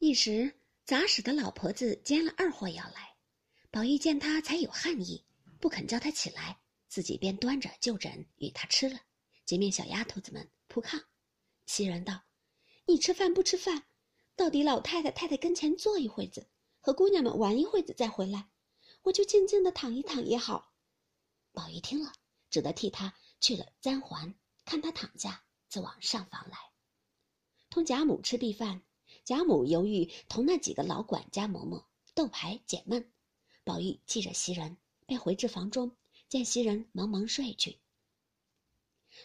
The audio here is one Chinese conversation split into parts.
一时杂使的老婆子煎了二货要来，宝玉见他才有汗意，不肯叫他起来，自己便端着就枕与他吃了。几面小丫头子们铺炕，袭人道：“你吃饭不吃饭？到底老太太太太跟前坐一会子，和姑娘们玩一会子再回来，我就静静的躺一躺也好。”宝玉听了，只得替他去了簪环，看他躺下，自往上房来，同贾母吃毕饭。贾母犹豫同那几个老管家嬷嬷斗牌解闷，宝玉记着袭人，便回至房中，见袭人忙忙睡去。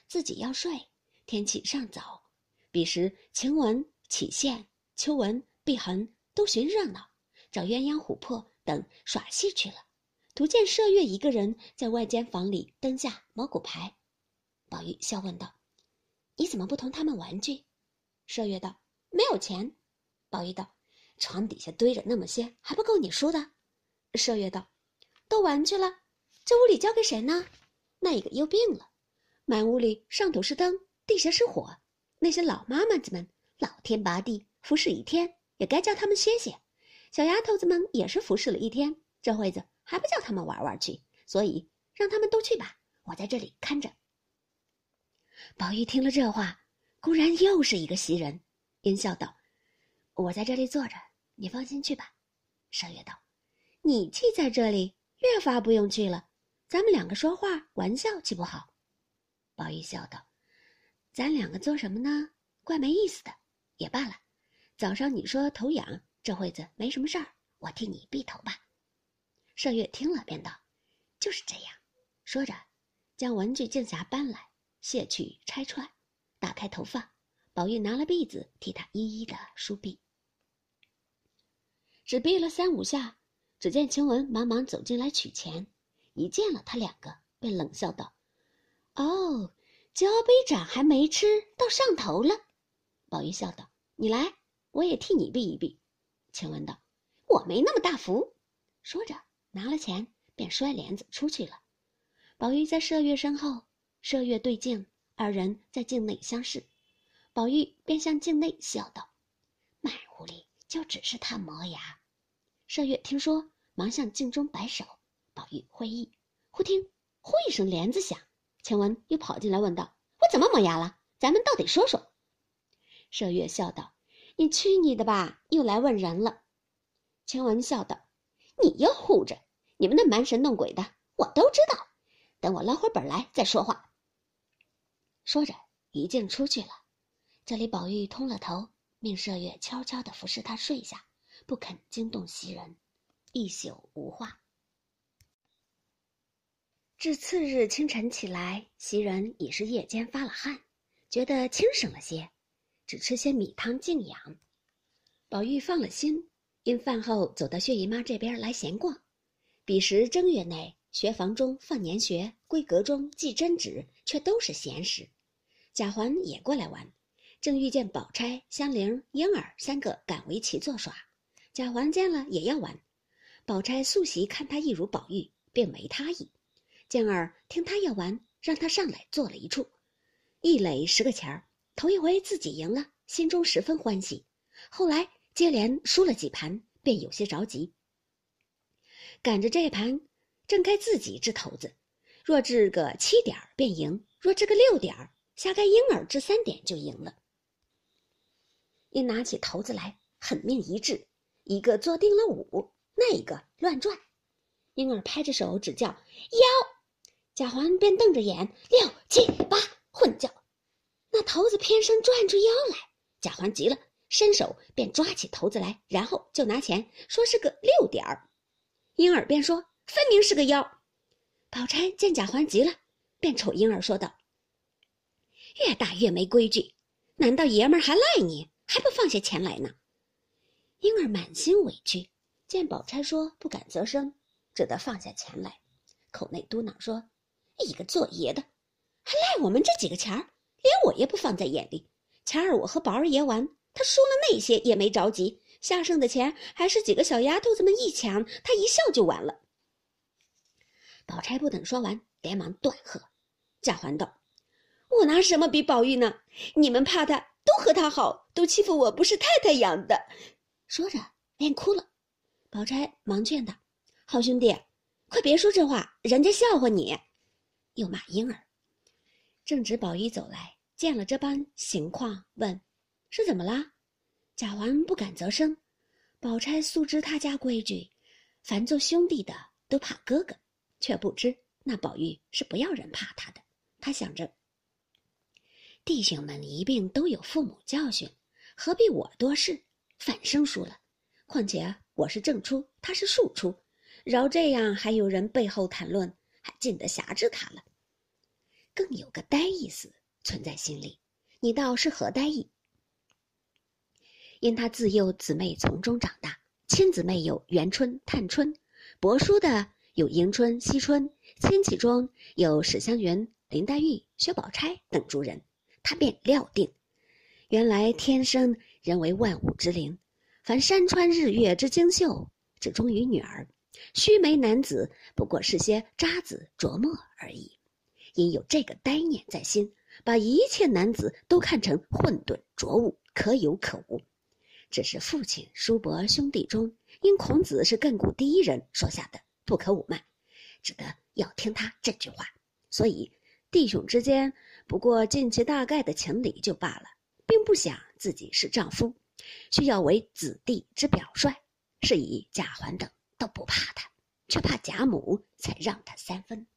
自己要睡，天气尚早，彼时晴雯、启宪、秋雯、碧痕都寻热闹，找鸳鸯、琥珀等耍戏去了。途见麝月一个人在外间房里灯下摸骨牌。宝玉笑问道：“你怎么不同他们玩具？”麝月道：“没有钱。”宝玉道：“床底下堆着那么些，还不够你输的。”麝月道：“都玩去了，这屋里交给谁呢？那一个又病了，满屋里上头是灯，地下是火。那些老妈妈子们老天拔地服侍一天，也该叫他们歇歇。小丫头子们也是服侍了一天，这会子还不叫他们玩玩去，所以让他们都去吧，我在这里看着。”宝玉听了这话，固然又是一个袭人，阴笑道。我在这里坐着，你放心去吧。麝月道：“你去在这里，越发不用去了。咱们两个说话玩笑，岂不好？”宝玉笑道：“咱两个做什么呢？怪没意思的。也罢了，早上你说头痒，这会子没什么事儿，我替你避头吧。”麝月听了，便道：“就是这样。”说着，将文具镜匣搬来，卸去拆穿，打开头发。宝玉拿了篦子，替他一一的梳篦。只逼了三五下，只见晴雯忙忙走进来取钱，一见了他两个，便冷笑道：“哦，交杯盏还没吃到上头了。”宝玉笑道：“你来，我也替你避一避。”晴雯道：“我没那么大福。”说着拿了钱，便摔帘子出去了。宝玉在麝月身后，麝月对镜，二人在镜内相视，宝玉便向镜内笑道：“。”就只是他磨牙，麝月听说，忙向镜中摆手。宝玉会意，忽听“呼”一声帘子响，晴雯又跑进来问道：“我怎么磨牙了？咱们倒得说说。”麝月笑道：“你去你的吧，又来问人了。”晴雯笑道：“你又护着，你们那蛮神弄鬼的，我都知道。等我捞回本来再说话。”说着，一径出去了。这里宝玉通了头。命麝月悄悄地服侍他睡下，不肯惊动袭人，一宿无话。至次日清晨起来，袭人已是夜间发了汗，觉得轻省了些，只吃些米汤静养。宝玉放了心，因饭后走到薛姨妈这边来闲逛。彼时正月内，学房中放年学，闺阁中记针纸，却都是闲时。贾环也过来玩。正遇见宝钗、香菱、莺儿三个赶围棋作耍，贾环见了也要玩。宝钗素习看他一如宝玉，便没他意。见儿听他要玩，让他上来坐了一处，一垒十个钱儿。头一回自己赢了，心中十分欢喜。后来接连输了几盘，便有些着急。赶着这盘，正该自己掷骰子，若掷个七点便赢；若掷个六点，下该婴儿掷三点就赢了。一拿起骰子来，狠命一掷，一个坐定了五，那一个乱转。婴儿拍着手指叫幺，贾环便瞪着眼六七八混叫，那骰子偏生转出幺来。贾环急了，伸手便抓起骰子来，然后就拿钱说是个六点儿。婴儿便说分明是个幺。宝钗见贾环急了，便瞅婴儿说道：“越大越没规矩，难道爷们儿还赖你？”还不放下钱来呢？婴儿满心委屈，见宝钗说不敢则声，只得放下钱来，口内嘟囔说：“一个做爷的，还赖我们这几个钱儿，连我也不放在眼里。前儿我和宝二爷玩，他输了那些也没着急，下剩的钱还是几个小丫头子们一抢，他一笑就完了。”宝钗不等说完，连忙断喝：“贾环道，我拿什么比宝玉呢？你们怕他？”都和他好，都欺负我不是太太养的，说着便哭了。宝钗忙劝他：“好兄弟，快别说这话，人家笑话你。”又骂婴儿。正值宝玉走来，见了这般情况，问：“是怎么啦？”贾环不敢啧声。宝钗素知他家规矩，凡做兄弟的都怕哥哥，却不知那宝玉是不要人怕他的。他想着，弟兄们一并都有父母教训，何必我多事，反生疏了？况且我是正出，他是庶出，饶这样还有人背后谈论，还尽得辖制他了。更有个呆意思存在心里，你倒是何呆意？因他自幼姊妹从中长大，亲姊妹有元春、探春，伯叔的有迎春、惜春，亲戚中有史湘云、林黛玉、薛宝钗等诸人，他便料定，原来天生人为万物之灵，凡山川日月之精秀，只忠于女儿；须眉男子不过是些渣子琢磨而已。因有这个呆念在心，把一切男子都看成混沌浊物，可有可无。只是父亲、叔伯、兄弟中，因孔子是亘古第一人说下的，不可忤慢，只得要听他这句话。所以弟兄之间不过尽其大概的情理就罢了，并不想自己是丈夫，需要为子弟之表率。是以贾环等都不怕他，却怕贾母才让他三分。